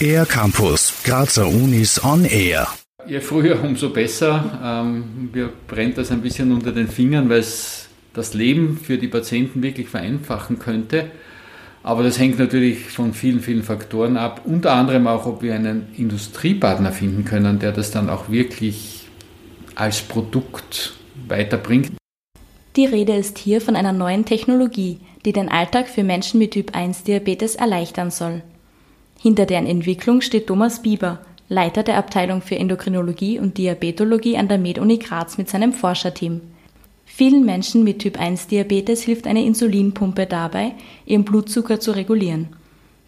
Air Campus, Grazer Unis on Air. Je früher, umso besser. Ähm, mir brennt das ein bisschen unter den Fingern, weil es das Leben für die Patienten wirklich vereinfachen könnte. Aber das hängt natürlich von vielen, vielen Faktoren ab. Unter anderem auch, ob wir einen Industriepartner finden können, der das dann auch wirklich als Produkt weiterbringt. Die Rede ist hier von einer neuen Technologie, die den Alltag für Menschen mit Typ 1 Diabetes erleichtern soll. Hinter deren Entwicklung steht Thomas Bieber, Leiter der Abteilung für Endokrinologie und Diabetologie an der Med-Uni Graz mit seinem Forscherteam. Vielen Menschen mit Typ 1 Diabetes hilft eine Insulinpumpe dabei, ihren Blutzucker zu regulieren.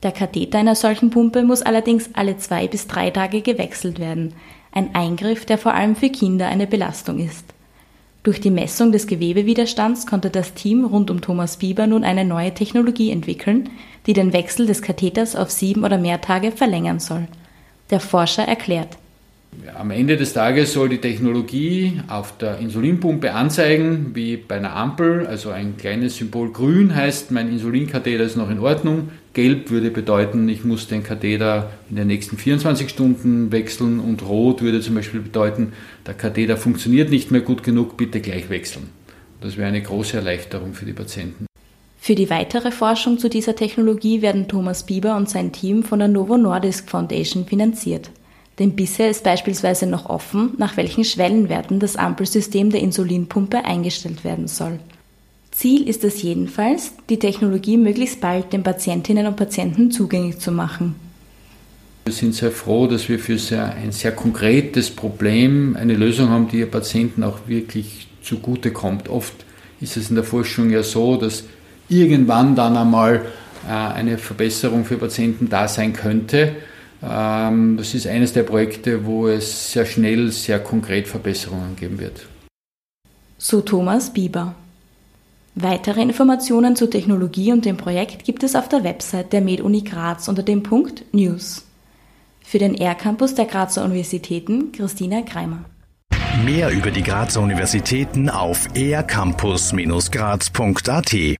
Der Katheter einer solchen Pumpe muss allerdings alle zwei bis drei Tage gewechselt werden, ein Eingriff, der vor allem für Kinder eine Belastung ist. Durch die Messung des Gewebewiderstands konnte das Team rund um Thomas Bieber nun eine neue Technologie entwickeln, die den Wechsel des Katheters auf sieben oder mehr Tage verlängern soll. Der Forscher erklärt. Am Ende des Tages soll die Technologie auf der Insulinpumpe anzeigen, wie bei einer Ampel, also ein kleines Symbol grün heißt, mein Insulinkatheter ist noch in Ordnung. Gelb würde bedeuten, ich muss den Katheter in den nächsten 24 Stunden wechseln und rot würde zum Beispiel bedeuten, der Katheter funktioniert nicht mehr gut genug, bitte gleich wechseln. Das wäre eine große Erleichterung für die Patienten. Für die weitere Forschung zu dieser Technologie werden Thomas Bieber und sein Team von der Novo Nordisk Foundation finanziert. Denn bisher ist beispielsweise noch offen, nach welchen Schwellenwerten das Ampelsystem der Insulinpumpe eingestellt werden soll. Ziel ist es jedenfalls, die Technologie möglichst bald den Patientinnen und Patienten zugänglich zu machen. Wir sind sehr froh, dass wir für sehr, ein sehr konkretes Problem eine Lösung haben, die den Patienten auch wirklich zugute kommt. Oft ist es in der Forschung ja so, dass irgendwann dann einmal äh, eine Verbesserung für Patienten da sein könnte. Ähm, das ist eines der Projekte, wo es sehr schnell, sehr konkret Verbesserungen geben wird. So Thomas Bieber. Weitere Informationen zur Technologie und dem Projekt gibt es auf der Website der MedUni Graz unter dem Punkt News. Für den R-Campus der Grazer Universitäten Christina Kreimer. Mehr über die Grazer Universitäten auf ercampus-graz.at